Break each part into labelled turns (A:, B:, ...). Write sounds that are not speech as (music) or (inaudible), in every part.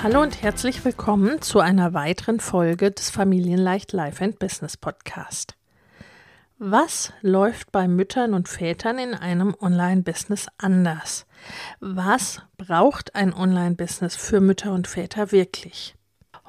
A: Hallo und herzlich willkommen zu einer weiteren Folge des Familienleicht Life and Business Podcast. Was läuft bei Müttern und Vätern in einem Online-Business anders? Was braucht ein Online-Business für Mütter und Väter wirklich?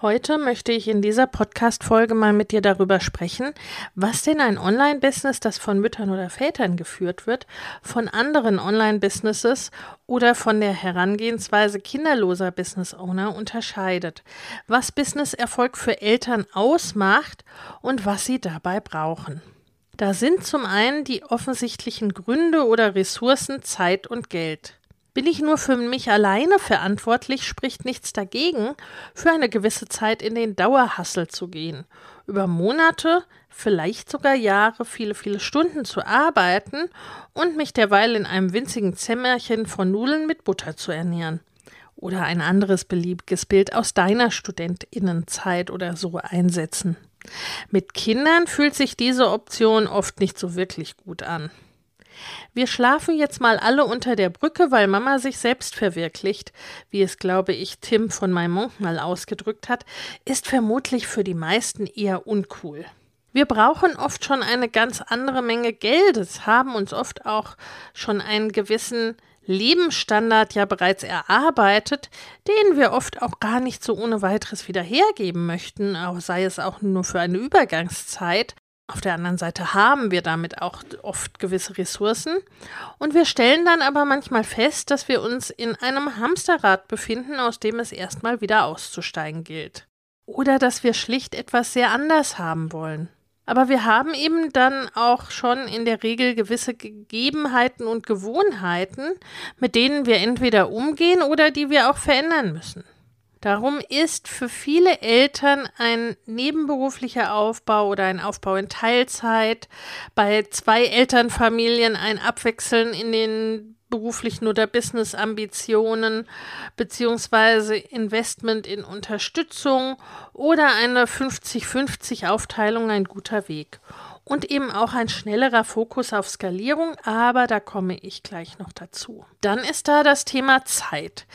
A: Heute möchte ich in dieser Podcast-Folge mal mit dir darüber sprechen, was denn ein Online-Business, das von Müttern oder Vätern geführt wird, von anderen Online-Businesses oder von der Herangehensweise kinderloser Business-Owner unterscheidet, was Business-Erfolg für Eltern ausmacht und was sie dabei brauchen. Da sind zum einen die offensichtlichen Gründe oder Ressourcen Zeit und Geld. Bin ich nur für mich alleine verantwortlich, spricht nichts dagegen, für eine gewisse Zeit in den Dauerhassel zu gehen, über Monate, vielleicht sogar Jahre, viele, viele Stunden zu arbeiten und mich derweil in einem winzigen Zimmerchen von Nudeln mit Butter zu ernähren. Oder ein anderes beliebiges Bild aus deiner Studentinnenzeit oder so einsetzen. Mit Kindern fühlt sich diese Option oft nicht so wirklich gut an. Wir schlafen jetzt mal alle unter der Brücke, weil Mama sich selbst verwirklicht, wie es, glaube ich, Tim von Maimont mal ausgedrückt hat, ist vermutlich für die meisten eher uncool. Wir brauchen oft schon eine ganz andere Menge Geldes, haben uns oft auch schon einen gewissen Lebensstandard ja bereits erarbeitet, den wir oft auch gar nicht so ohne weiteres wieder hergeben möchten, sei es auch nur für eine Übergangszeit, auf der anderen Seite haben wir damit auch oft gewisse Ressourcen und wir stellen dann aber manchmal fest, dass wir uns in einem Hamsterrad befinden, aus dem es erstmal wieder auszusteigen gilt. Oder dass wir schlicht etwas sehr anders haben wollen. Aber wir haben eben dann auch schon in der Regel gewisse Gegebenheiten und Gewohnheiten, mit denen wir entweder umgehen oder die wir auch verändern müssen. Darum ist für viele Eltern ein nebenberuflicher Aufbau oder ein Aufbau in Teilzeit, bei zwei Elternfamilien ein Abwechseln in den beruflichen oder Business-Ambitionen beziehungsweise Investment in Unterstützung oder eine 50-50 Aufteilung ein guter Weg und eben auch ein schnellerer Fokus auf Skalierung, aber da komme ich gleich noch dazu. Dann ist da das Thema Zeit.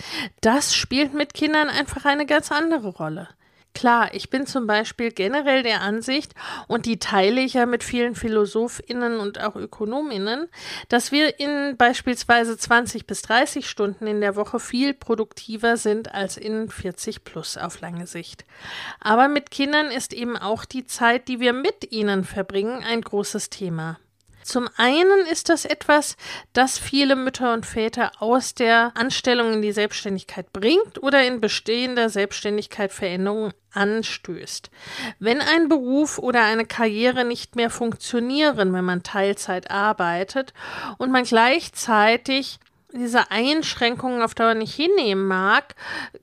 A: Das spielt mit Kindern einfach eine ganz andere Rolle. Klar, ich bin zum Beispiel generell der Ansicht, und die teile ich ja mit vielen PhilosophInnen und auch ÖkonomInnen, dass wir in beispielsweise 20 bis 30 Stunden in der Woche viel produktiver sind als in 40 plus auf lange Sicht. Aber mit Kindern ist eben auch die Zeit, die wir mit ihnen verbringen, ein großes Thema. Zum einen ist das etwas, das viele Mütter und Väter aus der Anstellung in die Selbstständigkeit bringt oder in bestehender Selbstständigkeit Veränderungen anstößt. Wenn ein Beruf oder eine Karriere nicht mehr funktionieren, wenn man Teilzeit arbeitet und man gleichzeitig diese Einschränkungen auf Dauer nicht hinnehmen mag,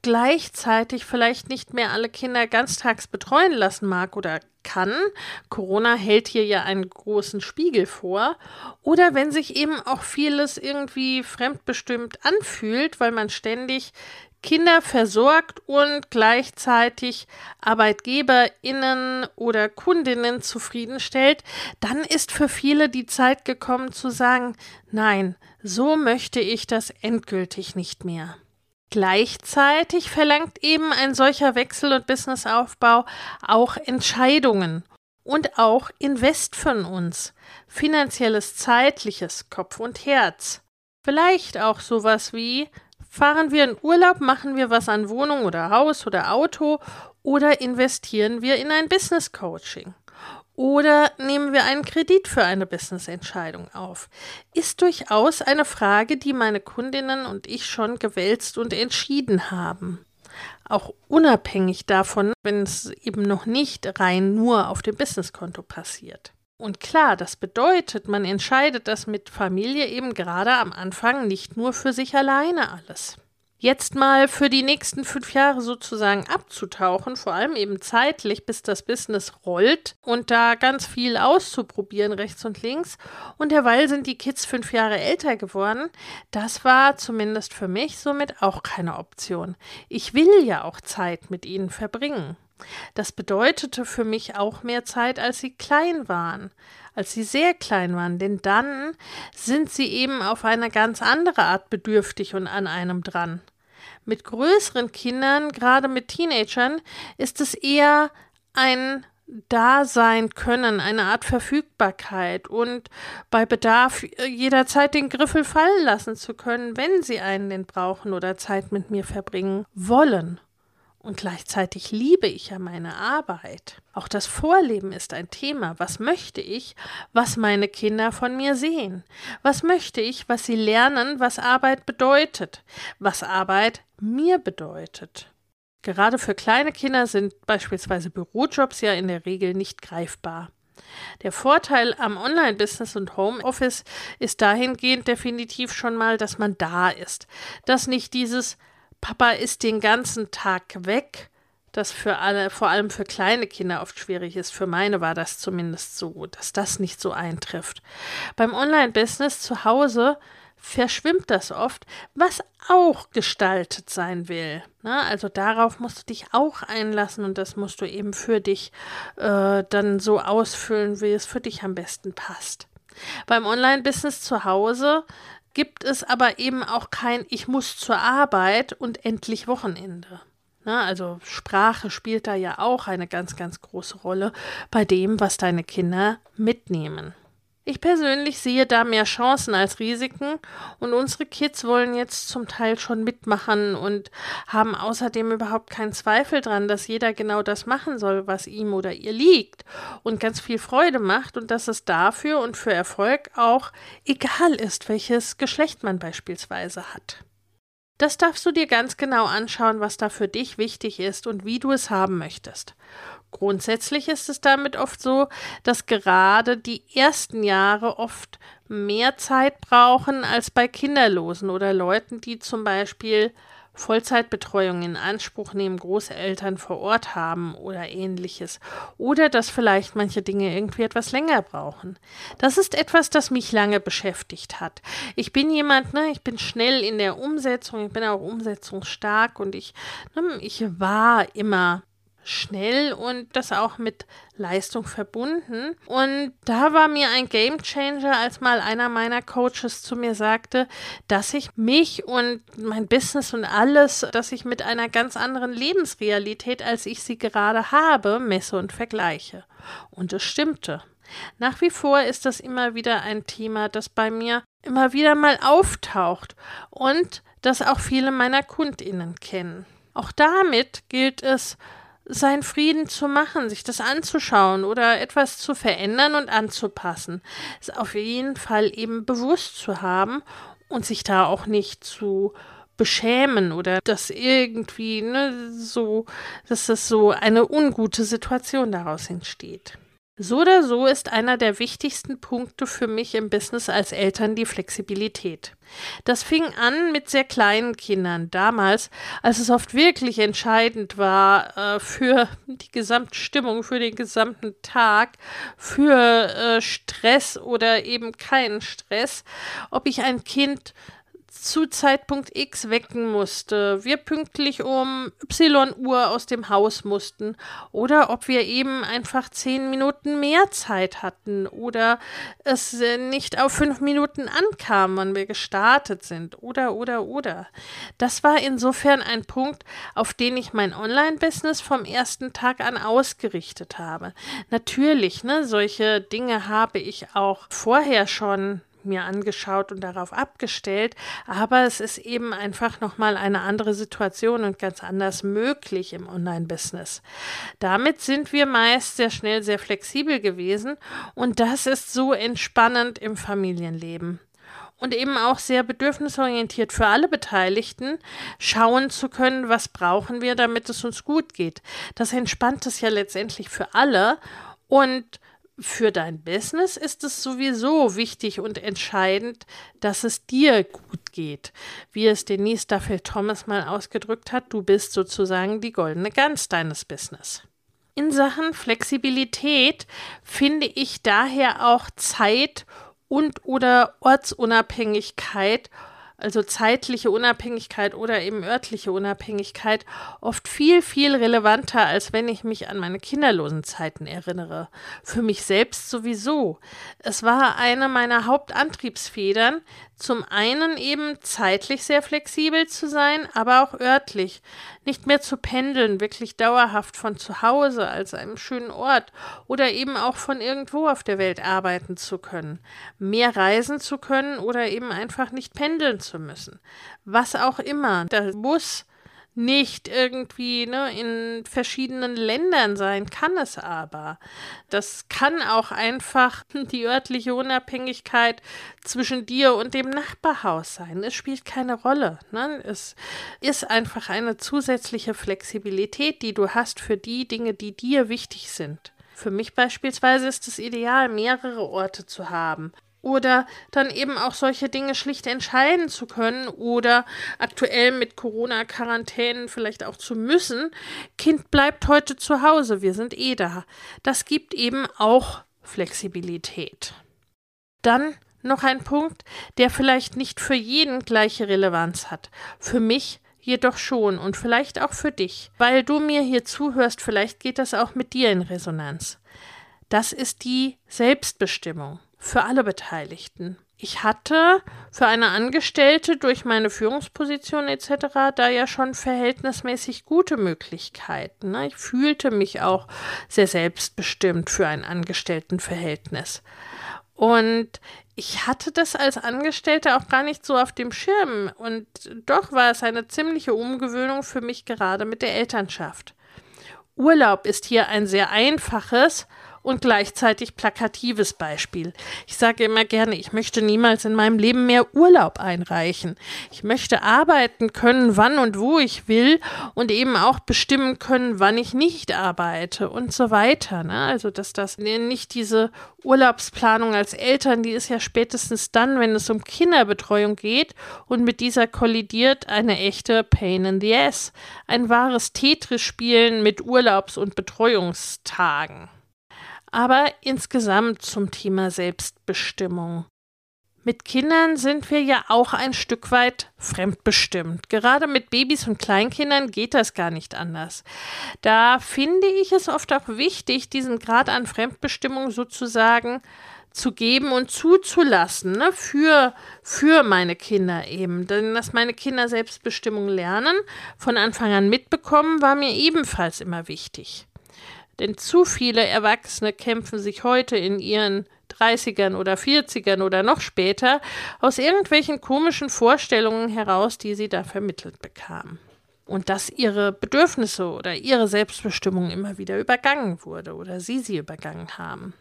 A: gleichzeitig vielleicht nicht mehr alle Kinder ganztags betreuen lassen mag oder kann. Corona hält hier ja einen großen Spiegel vor. Oder wenn sich eben auch vieles irgendwie fremdbestimmt anfühlt, weil man ständig Kinder versorgt und gleichzeitig ArbeitgeberInnen oder Kundinnen zufriedenstellt, dann ist für viele die Zeit gekommen zu sagen, nein, so möchte ich das endgültig nicht mehr. Gleichzeitig verlangt eben ein solcher Wechsel- und Businessaufbau auch Entscheidungen und auch Invest von uns, finanzielles, zeitliches, Kopf und Herz. Vielleicht auch sowas wie, fahren wir in Urlaub, machen wir was an Wohnung oder Haus oder Auto oder investieren wir in ein Business Coaching? Oder nehmen wir einen Kredit für eine Business-Entscheidung auf? Ist durchaus eine Frage, die meine Kundinnen und ich schon gewälzt und entschieden haben. Auch unabhängig davon, wenn es eben noch nicht rein nur auf dem Businesskonto passiert. Und klar, das bedeutet, man entscheidet das mit Familie eben gerade am Anfang nicht nur für sich alleine alles jetzt mal für die nächsten fünf Jahre sozusagen abzutauchen, vor allem eben zeitlich, bis das Business rollt und da ganz viel auszuprobieren rechts und links. Und derweil sind die Kids fünf Jahre älter geworden. Das war zumindest für mich somit auch keine Option. Ich will ja auch Zeit mit ihnen verbringen. Das bedeutete für mich auch mehr Zeit, als sie klein waren, als sie sehr klein waren, denn dann sind sie eben auf eine ganz andere Art bedürftig und an einem dran. Mit größeren Kindern, gerade mit Teenagern, ist es eher ein Dasein können, eine Art Verfügbarkeit und bei Bedarf jederzeit den Griffel fallen lassen zu können, wenn sie einen denn brauchen oder Zeit mit mir verbringen wollen. Und gleichzeitig liebe ich ja meine Arbeit. Auch das Vorleben ist ein Thema. Was möchte ich, was meine Kinder von mir sehen? Was möchte ich, was sie lernen, was Arbeit bedeutet? Was Arbeit mir bedeutet? Gerade für kleine Kinder sind beispielsweise Bürojobs ja in der Regel nicht greifbar. Der Vorteil am Online-Business und Homeoffice ist dahingehend definitiv schon mal, dass man da ist, dass nicht dieses Papa ist den ganzen Tag weg, das für alle, vor allem für kleine Kinder oft schwierig ist. Für meine war das zumindest so, dass das nicht so eintrifft. Beim Online-Business zu Hause verschwimmt das oft, was auch gestaltet sein will. Ne? Also darauf musst du dich auch einlassen und das musst du eben für dich äh, dann so ausfüllen, wie es für dich am besten passt. Beim Online-Business zu Hause gibt es aber eben auch kein Ich muss zur Arbeit und endlich Wochenende. Na, also Sprache spielt da ja auch eine ganz, ganz große Rolle bei dem, was deine Kinder mitnehmen. Ich persönlich sehe da mehr Chancen als Risiken und unsere Kids wollen jetzt zum Teil schon mitmachen und haben außerdem überhaupt keinen Zweifel dran, dass jeder genau das machen soll, was ihm oder ihr liegt und ganz viel Freude macht und dass es dafür und für Erfolg auch egal ist, welches Geschlecht man beispielsweise hat. Das darfst du dir ganz genau anschauen, was da für dich wichtig ist und wie du es haben möchtest. Grundsätzlich ist es damit oft so, dass gerade die ersten Jahre oft mehr Zeit brauchen als bei Kinderlosen oder Leuten, die zum Beispiel Vollzeitbetreuung in Anspruch nehmen, Großeltern vor Ort haben oder ähnliches. Oder dass vielleicht manche Dinge irgendwie etwas länger brauchen. Das ist etwas, das mich lange beschäftigt hat. Ich bin jemand, ne, ich bin schnell in der Umsetzung, ich bin auch umsetzungsstark und ich, ne, ich war immer schnell und das auch mit Leistung verbunden. Und da war mir ein Game Changer, als mal einer meiner Coaches zu mir sagte, dass ich mich und mein Business und alles, dass ich mit einer ganz anderen Lebensrealität, als ich sie gerade habe, messe und vergleiche. Und es stimmte. Nach wie vor ist das immer wieder ein Thema, das bei mir immer wieder mal auftaucht und das auch viele meiner Kundinnen kennen. Auch damit gilt es, seinen Frieden zu machen, sich das anzuschauen oder etwas zu verändern und anzupassen. Es auf jeden Fall eben bewusst zu haben und sich da auch nicht zu beschämen oder dass irgendwie ne, so, dass das so eine ungute Situation daraus entsteht. So oder so ist einer der wichtigsten Punkte für mich im Business als Eltern die Flexibilität. Das fing an mit sehr kleinen Kindern damals, als es oft wirklich entscheidend war äh, für die Gesamtstimmung, für den gesamten Tag, für äh, Stress oder eben keinen Stress, ob ich ein Kind zu Zeitpunkt X wecken musste, wir pünktlich um Y Uhr aus dem Haus mussten oder ob wir eben einfach zehn Minuten mehr Zeit hatten oder es nicht auf fünf Minuten ankam, wann wir gestartet sind oder oder oder. Das war insofern ein Punkt, auf den ich mein Online-Business vom ersten Tag an ausgerichtet habe. Natürlich, ne, solche Dinge habe ich auch vorher schon mir angeschaut und darauf abgestellt, aber es ist eben einfach nochmal eine andere Situation und ganz anders möglich im Online-Business. Damit sind wir meist sehr schnell sehr flexibel gewesen und das ist so entspannend im Familienleben und eben auch sehr bedürfnisorientiert für alle Beteiligten, schauen zu können, was brauchen wir, damit es uns gut geht. Das entspannt es ja letztendlich für alle und für dein Business ist es sowieso wichtig und entscheidend, dass es dir gut geht. Wie es Denise Duffield Thomas mal ausgedrückt hat, du bist sozusagen die goldene Gans deines Business. In Sachen Flexibilität finde ich daher auch Zeit und oder Ortsunabhängigkeit also zeitliche Unabhängigkeit oder eben örtliche Unabhängigkeit, oft viel, viel relevanter, als wenn ich mich an meine kinderlosen Zeiten erinnere. Für mich selbst sowieso. Es war eine meiner Hauptantriebsfedern, zum einen eben zeitlich sehr flexibel zu sein, aber auch örtlich. Nicht mehr zu pendeln, wirklich dauerhaft von zu Hause als einem schönen Ort oder eben auch von irgendwo auf der Welt arbeiten zu können. Mehr reisen zu können oder eben einfach nicht pendeln zu müssen. Was auch immer. Da muss nicht irgendwie ne, in verschiedenen Ländern sein, kann es aber. Das kann auch einfach (laughs) die örtliche Unabhängigkeit zwischen dir und dem Nachbarhaus sein. Es spielt keine Rolle. Ne? Es ist einfach eine zusätzliche Flexibilität, die du hast für die Dinge, die dir wichtig sind. Für mich beispielsweise ist es ideal, mehrere Orte zu haben oder dann eben auch solche Dinge schlicht entscheiden zu können oder aktuell mit Corona-Quarantänen vielleicht auch zu müssen. Kind bleibt heute zu Hause, wir sind eh da. Das gibt eben auch Flexibilität. Dann noch ein Punkt, der vielleicht nicht für jeden gleiche Relevanz hat. Für mich jedoch schon und vielleicht auch für dich. Weil du mir hier zuhörst, vielleicht geht das auch mit dir in Resonanz. Das ist die Selbstbestimmung für alle Beteiligten. Ich hatte für eine Angestellte durch meine Führungsposition etc. da ja schon verhältnismäßig gute Möglichkeiten. Ne? Ich fühlte mich auch sehr selbstbestimmt für ein Angestelltenverhältnis. Und ich hatte das als Angestellte auch gar nicht so auf dem Schirm. Und doch war es eine ziemliche Umgewöhnung für mich gerade mit der Elternschaft. Urlaub ist hier ein sehr einfaches und gleichzeitig plakatives Beispiel. Ich sage immer gerne, ich möchte niemals in meinem Leben mehr Urlaub einreichen. Ich möchte arbeiten können, wann und wo ich will und eben auch bestimmen können, wann ich nicht arbeite und so weiter. Ne? Also, dass das nicht diese Urlaubsplanung als Eltern, die ist ja spätestens dann, wenn es um Kinderbetreuung geht und mit dieser kollidiert eine echte Pain in the Ass. Ein wahres Tetris-Spielen mit Urlaubs- und Betreuungstagen aber insgesamt zum Thema Selbstbestimmung. Mit Kindern sind wir ja auch ein Stück weit fremdbestimmt. Gerade mit Babys und Kleinkindern geht das gar nicht anders. Da finde ich es oft auch wichtig, diesen Grad an Fremdbestimmung sozusagen zu geben und zuzulassen, ne, für, für meine Kinder eben. Denn dass meine Kinder Selbstbestimmung lernen, von Anfang an mitbekommen, war mir ebenfalls immer wichtig. Denn zu viele Erwachsene kämpfen sich heute in ihren 30ern oder 40ern oder noch später aus irgendwelchen komischen Vorstellungen heraus, die sie da vermittelt bekamen. Und dass ihre Bedürfnisse oder ihre Selbstbestimmung immer wieder übergangen wurde oder sie sie übergangen haben.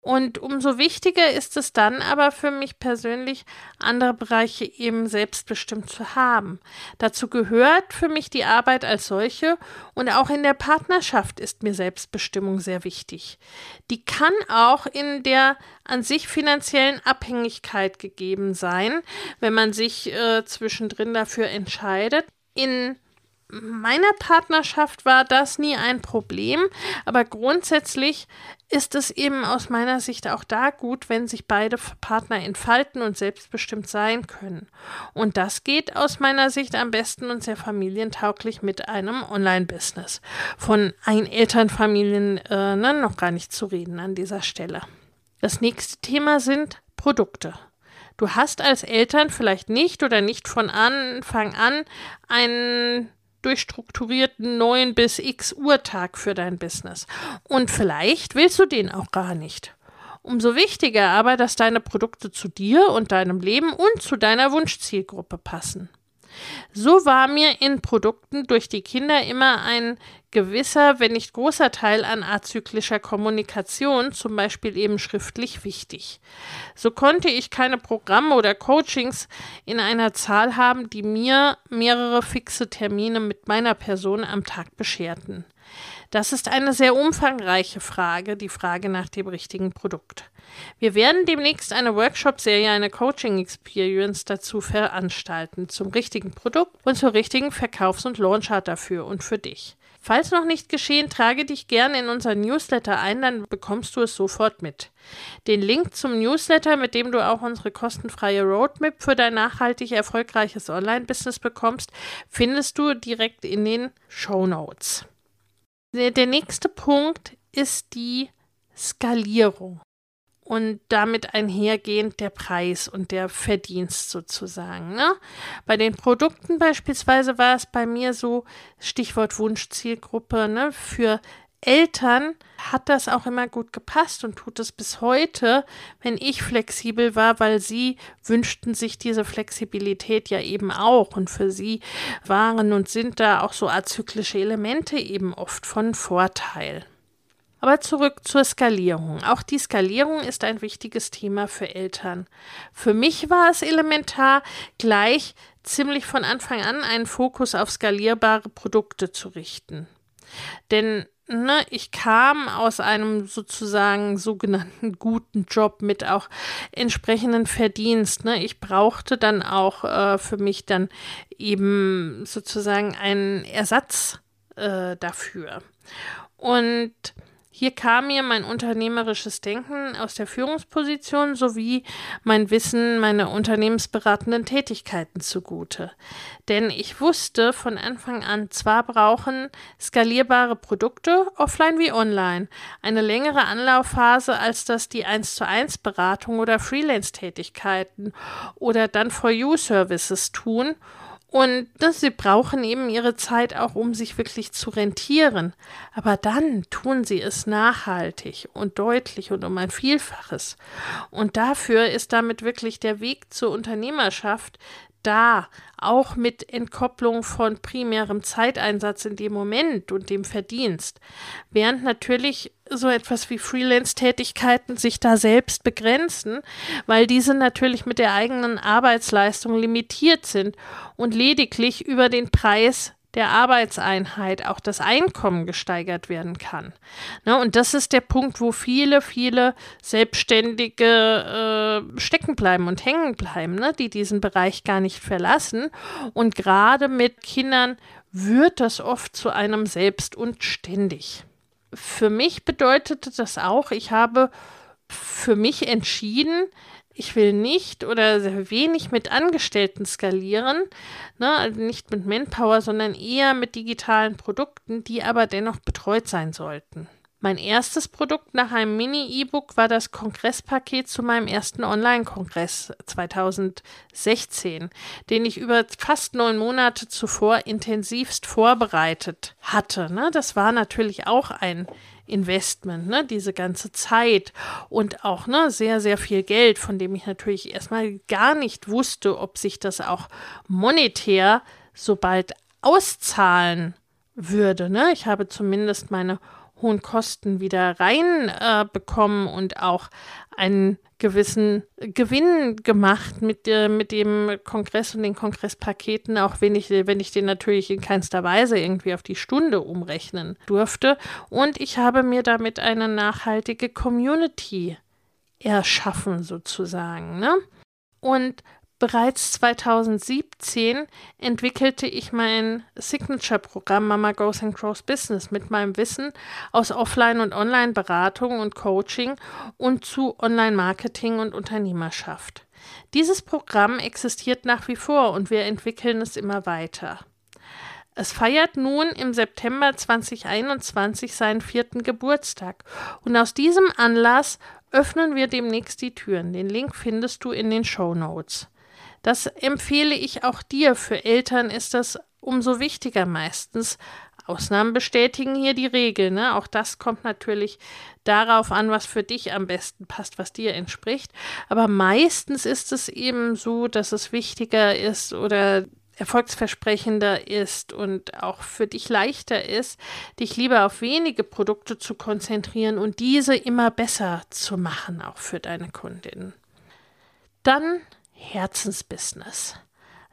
A: Und umso wichtiger ist es dann aber für mich persönlich, andere Bereiche eben selbstbestimmt zu haben. Dazu gehört für mich die Arbeit als solche und auch in der Partnerschaft ist mir Selbstbestimmung sehr wichtig. Die kann auch in der an sich finanziellen Abhängigkeit gegeben sein, wenn man sich äh, zwischendrin dafür entscheidet. In meiner Partnerschaft war das nie ein Problem, aber grundsätzlich ist es eben aus meiner Sicht auch da gut, wenn sich beide Partner entfalten und selbstbestimmt sein können. Und das geht aus meiner Sicht am besten und sehr familientauglich mit einem Online-Business. Von Einelternfamilien äh, ne, noch gar nicht zu reden an dieser Stelle. Das nächste Thema sind Produkte. Du hast als Eltern vielleicht nicht oder nicht von Anfang an einen durchstrukturierten 9 bis x Uhr Tag für dein Business. Und vielleicht willst du den auch gar nicht. Umso wichtiger aber, dass deine Produkte zu dir und deinem Leben und zu deiner Wunschzielgruppe passen. So war mir in Produkten durch die Kinder immer ein gewisser, wenn nicht großer Teil an azyklischer Kommunikation, zum Beispiel eben schriftlich, wichtig. So konnte ich keine Programme oder Coachings in einer Zahl haben, die mir mehrere fixe Termine mit meiner Person am Tag bescherten. Das ist eine sehr umfangreiche Frage, die Frage nach dem richtigen Produkt. Wir werden demnächst eine Workshop-Serie, eine Coaching-Experience dazu veranstalten, zum richtigen Produkt und zur richtigen Verkaufs- und Launchart dafür und für dich. Falls noch nicht geschehen, trage dich gerne in unser Newsletter ein, dann bekommst du es sofort mit. Den Link zum Newsletter, mit dem du auch unsere kostenfreie Roadmap für dein nachhaltig erfolgreiches Online-Business bekommst, findest du direkt in den Show Notes. Der nächste Punkt ist die Skalierung und damit einhergehend der Preis und der Verdienst sozusagen. Ne? Bei den Produkten beispielsweise war es bei mir so, Stichwort Wunschzielgruppe, ne? für Eltern hat das auch immer gut gepasst und tut es bis heute, wenn ich flexibel war, weil sie wünschten sich diese Flexibilität ja eben auch und für sie waren und sind da auch so azyklische Elemente eben oft von Vorteil. Aber zurück zur Skalierung. Auch die Skalierung ist ein wichtiges Thema für Eltern. Für mich war es elementar, gleich ziemlich von Anfang an einen Fokus auf skalierbare Produkte zu richten. Denn ne, ich kam aus einem sozusagen sogenannten guten Job mit auch entsprechenden Verdienst. Ne. Ich brauchte dann auch äh, für mich dann eben sozusagen einen Ersatz äh, dafür. Und hier kam mir mein unternehmerisches Denken aus der Führungsposition sowie mein Wissen meiner unternehmensberatenden Tätigkeiten zugute. Denn ich wusste von Anfang an, zwar brauchen skalierbare Produkte, offline wie online, eine längere Anlaufphase, als das die 1 zu 1 Beratung oder Freelance-Tätigkeiten oder dann For You Services tun und das, sie brauchen eben ihre Zeit auch, um sich wirklich zu rentieren. Aber dann tun sie es nachhaltig und deutlich und um ein Vielfaches. Und dafür ist damit wirklich der Weg zur Unternehmerschaft da, auch mit Entkopplung von primärem Zeiteinsatz in dem Moment und dem Verdienst. Während natürlich so etwas wie Freelance-Tätigkeiten sich da selbst begrenzen, weil diese natürlich mit der eigenen Arbeitsleistung limitiert sind und lediglich über den Preis der Arbeitseinheit auch das Einkommen gesteigert werden kann. Ne, und das ist der Punkt, wo viele, viele Selbstständige äh, stecken bleiben und hängen bleiben, ne, die diesen Bereich gar nicht verlassen. Und gerade mit Kindern wird das oft zu einem selbst und ständig. Für mich bedeutete das auch, ich habe für mich entschieden, ich will nicht oder sehr wenig mit Angestellten skalieren, ne, also nicht mit Manpower, sondern eher mit digitalen Produkten, die aber dennoch betreut sein sollten. Mein erstes Produkt nach einem Mini-E-Book war das Kongresspaket zu meinem ersten Online-Kongress 2016, den ich über fast neun Monate zuvor intensivst vorbereitet hatte. Ne? Das war natürlich auch ein Investment, ne, diese ganze Zeit und auch ne, sehr, sehr viel Geld, von dem ich natürlich erstmal gar nicht wusste, ob sich das auch monetär so bald auszahlen würde. Ne? Ich habe zumindest meine hohen Kosten wieder reinbekommen äh, und auch einen gewissen Gewinn gemacht mit, äh, mit dem Kongress und den Kongresspaketen, auch wenn ich, wenn ich den natürlich in keinster Weise irgendwie auf die Stunde umrechnen durfte. Und ich habe mir damit eine nachhaltige Community erschaffen, sozusagen. Ne? Und Bereits 2017 entwickelte ich mein Signature-Programm Mama Goes and Grows Business mit meinem Wissen aus Offline- und Online-Beratung und Coaching und zu Online-Marketing und Unternehmerschaft. Dieses Programm existiert nach wie vor und wir entwickeln es immer weiter. Es feiert nun im September 2021 seinen vierten Geburtstag und aus diesem Anlass öffnen wir demnächst die Türen. Den Link findest du in den Show Notes. Das empfehle ich auch dir. Für Eltern ist das umso wichtiger meistens, Ausnahmen bestätigen hier die Regel. Ne? Auch das kommt natürlich darauf an, was für dich am besten passt, was dir entspricht. Aber meistens ist es eben so, dass es wichtiger ist oder erfolgsversprechender ist und auch für dich leichter ist, dich lieber auf wenige Produkte zu konzentrieren und diese immer besser zu machen, auch für deine Kundinnen. Dann Herzensbusiness.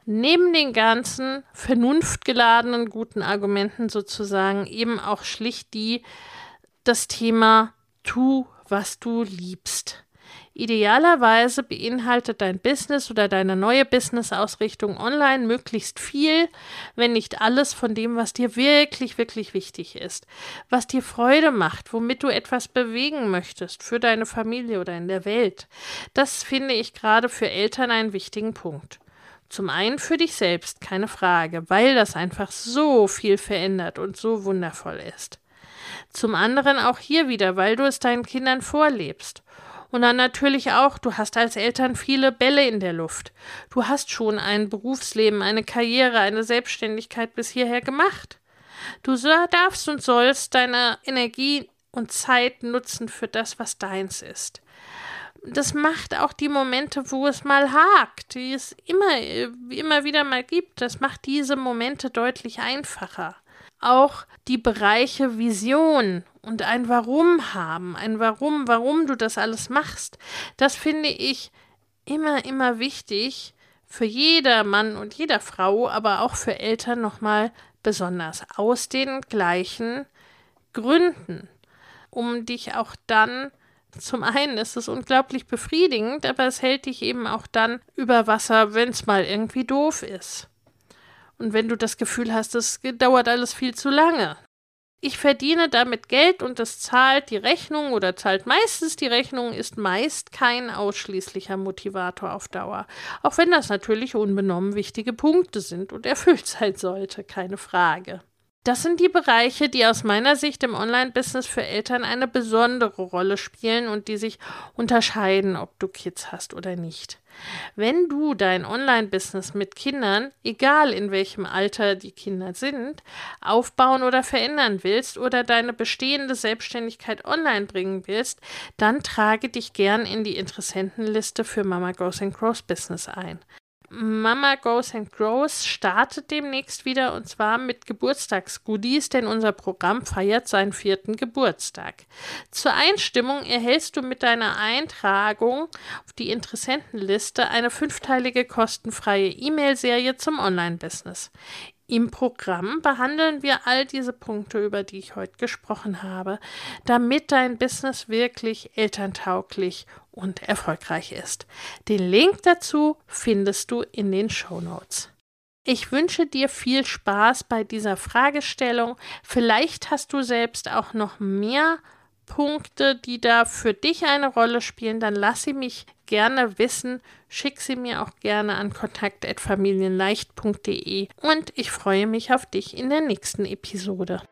A: Neben den ganzen vernunftgeladenen guten Argumenten sozusagen eben auch schlicht die das Thema tu, was du liebst. Idealerweise beinhaltet dein Business oder deine neue Business-Ausrichtung online möglichst viel, wenn nicht alles von dem, was dir wirklich, wirklich wichtig ist, was dir Freude macht, womit du etwas bewegen möchtest für deine Familie oder in der Welt. Das finde ich gerade für Eltern einen wichtigen Punkt. Zum einen für dich selbst, keine Frage, weil das einfach so viel verändert und so wundervoll ist. Zum anderen auch hier wieder, weil du es deinen Kindern vorlebst. Und dann natürlich auch, du hast als Eltern viele Bälle in der Luft. Du hast schon ein Berufsleben, eine Karriere, eine Selbstständigkeit bis hierher gemacht. Du darfst und sollst deine Energie und Zeit nutzen für das, was deins ist. Das macht auch die Momente, wo es mal hakt, die es immer, immer wieder mal gibt, das macht diese Momente deutlich einfacher auch die Bereiche Vision und ein Warum haben, ein Warum, warum du das alles machst. Das finde ich immer, immer wichtig für jeder Mann und jeder Frau, aber auch für Eltern nochmal besonders aus den gleichen Gründen, um dich auch dann zum einen ist es unglaublich befriedigend, aber es hält dich eben auch dann über Wasser, wenn es mal irgendwie doof ist. Und wenn du das Gefühl hast, es dauert alles viel zu lange. Ich verdiene damit Geld und es zahlt die Rechnung oder zahlt meistens die Rechnung, ist meist kein ausschließlicher Motivator auf Dauer. Auch wenn das natürlich unbenommen wichtige Punkte sind und erfüllt (laughs) sein sollte, keine Frage. Das sind die Bereiche, die aus meiner Sicht im Online-Business für Eltern eine besondere Rolle spielen und die sich unterscheiden, ob du Kids hast oder nicht. Wenn du dein Online-Business mit Kindern, egal in welchem Alter die Kinder sind, aufbauen oder verändern willst oder deine bestehende Selbstständigkeit online bringen willst, dann trage dich gern in die Interessentenliste für Mama Goes and Grows Business ein. Mama Goes and Grows startet demnächst wieder und zwar mit Geburtstagsgoodies, denn unser Programm feiert seinen vierten Geburtstag. Zur Einstimmung erhältst du mit deiner Eintragung auf die Interessentenliste eine fünfteilige kostenfreie E-Mail-Serie zum Online-Business. Im Programm behandeln wir all diese Punkte, über die ich heute gesprochen habe, damit dein Business wirklich elterntauglich und erfolgreich ist. Den Link dazu findest du in den Show Notes. Ich wünsche dir viel Spaß bei dieser Fragestellung. Vielleicht hast du selbst auch noch mehr Punkte, die da für dich eine Rolle spielen, dann lass sie mich gerne wissen. Schick sie mir auch gerne an kontakt.familienleicht.de und ich freue mich auf dich in der nächsten Episode.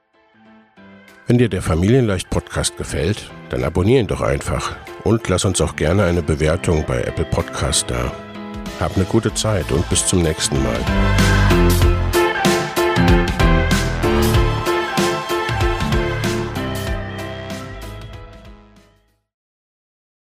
B: Wenn dir der Familienleicht Podcast gefällt, dann abonniere ihn doch einfach und lass uns auch gerne eine Bewertung bei Apple Podcast da. Hab eine gute Zeit und bis zum nächsten Mal.